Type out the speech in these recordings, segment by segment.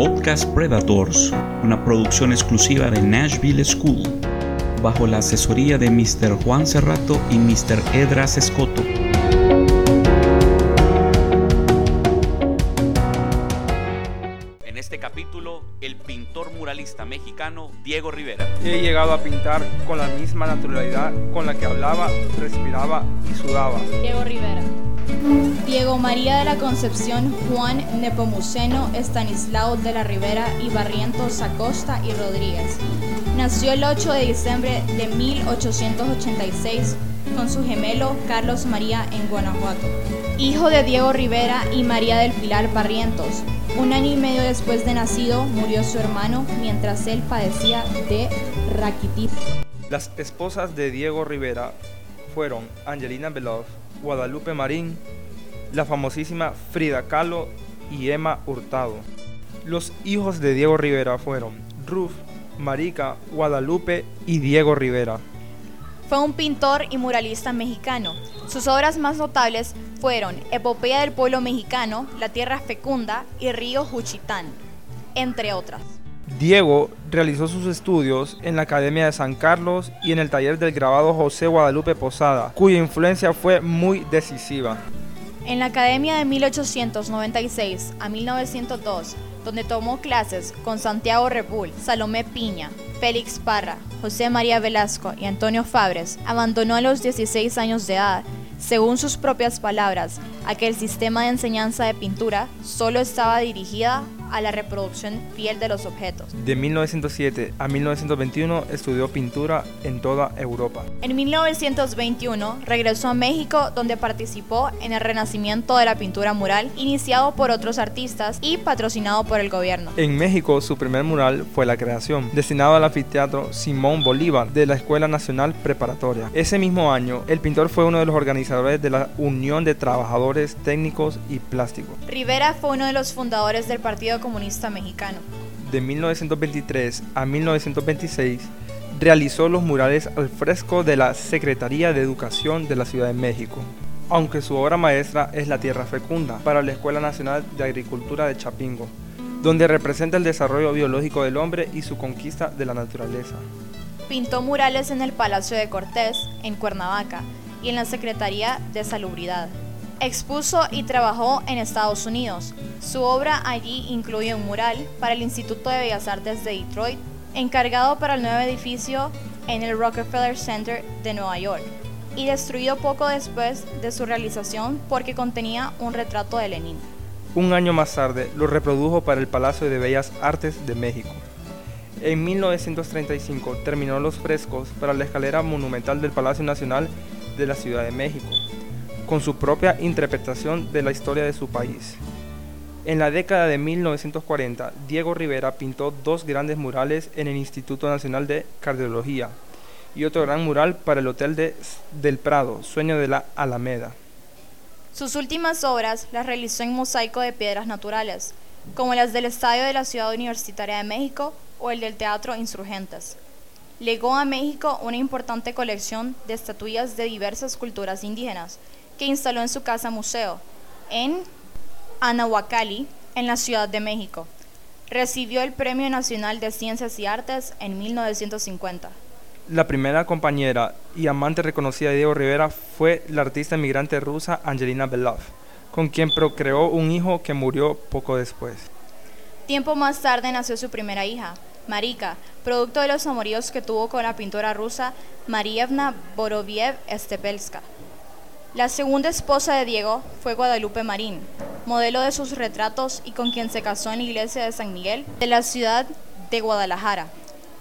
Podcast Predators, una producción exclusiva de Nashville School, bajo la asesoría de Mr. Juan Cerrato y Mr. Edras Escoto. En este capítulo, el pintor muralista mexicano Diego Rivera. He llegado a pintar con la misma naturalidad con la que hablaba, respiraba y sudaba. Diego Rivera. Diego María de la Concepción Juan Nepomuceno Estanislao de la Rivera y Barrientos Acosta y Rodríguez. Nació el 8 de diciembre de 1886 con su gemelo Carlos María en Guanajuato. Hijo de Diego Rivera y María del Pilar Barrientos. Un año y medio después de nacido murió su hermano mientras él padecía de raquitis. Las esposas de Diego Rivera fueron Angelina Veloz, Guadalupe Marín, la famosísima Frida Kahlo y Emma Hurtado. Los hijos de Diego Rivera fueron Ruth, Marica, Guadalupe y Diego Rivera. Fue un pintor y muralista mexicano. Sus obras más notables fueron Epopeya del pueblo mexicano, La tierra fecunda y Río Juchitán, entre otras. Diego realizó sus estudios en la Academia de San Carlos y en el taller del grabado José Guadalupe Posada, cuya influencia fue muy decisiva. En la Academia de 1896 a 1902, donde tomó clases con Santiago Repul, Salomé Piña, Félix Parra, José María Velasco y Antonio Fabres, abandonó a los 16 años de edad según sus propias palabras, aquel sistema de enseñanza de pintura solo estaba dirigida a la reproducción fiel de los objetos. De 1907 a 1921 estudió pintura en toda Europa. En 1921 regresó a México donde participó en el renacimiento de la pintura mural iniciado por otros artistas y patrocinado por el gobierno. En México su primer mural fue La Creación, destinado al anfiteatro Simón Bolívar de la Escuela Nacional Preparatoria. Ese mismo año el pintor fue uno de los organizadores de la Unión de Trabajadores Técnicos y Plásticos. Rivera fue uno de los fundadores del Partido Comunista Mexicano. De 1923 a 1926 realizó los murales al fresco de la Secretaría de Educación de la Ciudad de México, aunque su obra maestra es La Tierra Fecunda para la Escuela Nacional de Agricultura de Chapingo, donde representa el desarrollo biológico del hombre y su conquista de la naturaleza. Pintó murales en el Palacio de Cortés, en Cuernavaca, y en la Secretaría de Salubridad. Expuso y trabajó en Estados Unidos. Su obra allí incluye un mural para el Instituto de Bellas Artes de Detroit, encargado para el nuevo edificio en el Rockefeller Center de Nueva York, y destruido poco después de su realización porque contenía un retrato de Lenin. Un año más tarde lo reprodujo para el Palacio de Bellas Artes de México. En 1935 terminó los frescos para la escalera monumental del Palacio Nacional de la Ciudad de México con su propia interpretación de la historia de su país. En la década de 1940, Diego Rivera pintó dos grandes murales en el Instituto Nacional de Cardiología y otro gran mural para el Hotel de, del Prado, Sueño de la Alameda. Sus últimas obras las realizó en mosaico de piedras naturales, como las del Estadio de la Ciudad Universitaria de México o el del Teatro Insurgentes. Legó a México una importante colección de estatuillas de diversas culturas indígenas, que instaló en su casa museo en Anahuacalli, en la Ciudad de México. Recibió el Premio Nacional de Ciencias y Artes en 1950. La primera compañera y amante reconocida de Diego Rivera fue la artista inmigrante rusa Angelina Belov, con quien procreó un hijo que murió poco después. Tiempo más tarde nació su primera hija, Marika, producto de los amoríos que tuvo con la pintora rusa Marievna Boroviev Stepelska. La segunda esposa de Diego fue Guadalupe Marín, modelo de sus retratos y con quien se casó en la iglesia de San Miguel de la ciudad de Guadalajara.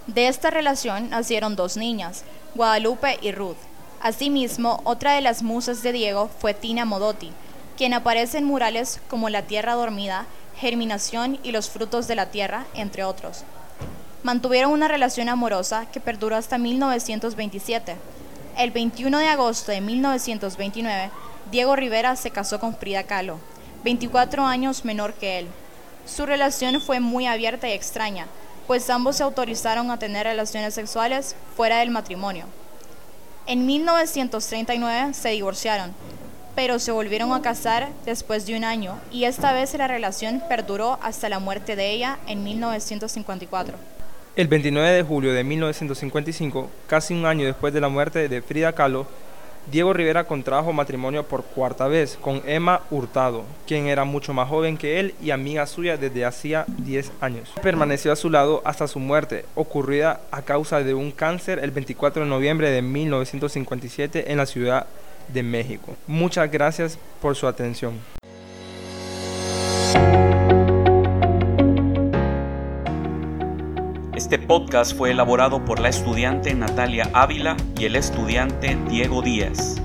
De esta relación nacieron dos niñas, Guadalupe y Ruth. Asimismo, otra de las musas de Diego fue Tina Modotti, quien aparece en murales como La Tierra Dormida, Germinación y los frutos de la tierra, entre otros. Mantuvieron una relación amorosa que perduró hasta 1927 el 21 de agosto de 1929, Diego Rivera se casó con Frida Kahlo, 24 años menor que él. Su relación fue muy abierta y extraña, pues ambos se autorizaron a tener relaciones sexuales fuera del matrimonio. En 1939 se divorciaron, pero se volvieron a casar después de un año y esta vez la relación perduró hasta la muerte de ella en 1954. El 29 de julio de 1955, casi un año después de la muerte de Frida Kahlo, Diego Rivera contrajo matrimonio por cuarta vez con Emma Hurtado, quien era mucho más joven que él y amiga suya desde hacía 10 años. Permaneció a su lado hasta su muerte, ocurrida a causa de un cáncer el 24 de noviembre de 1957 en la Ciudad de México. Muchas gracias por su atención. Este podcast fue elaborado por la estudiante Natalia Ávila y el estudiante Diego Díaz.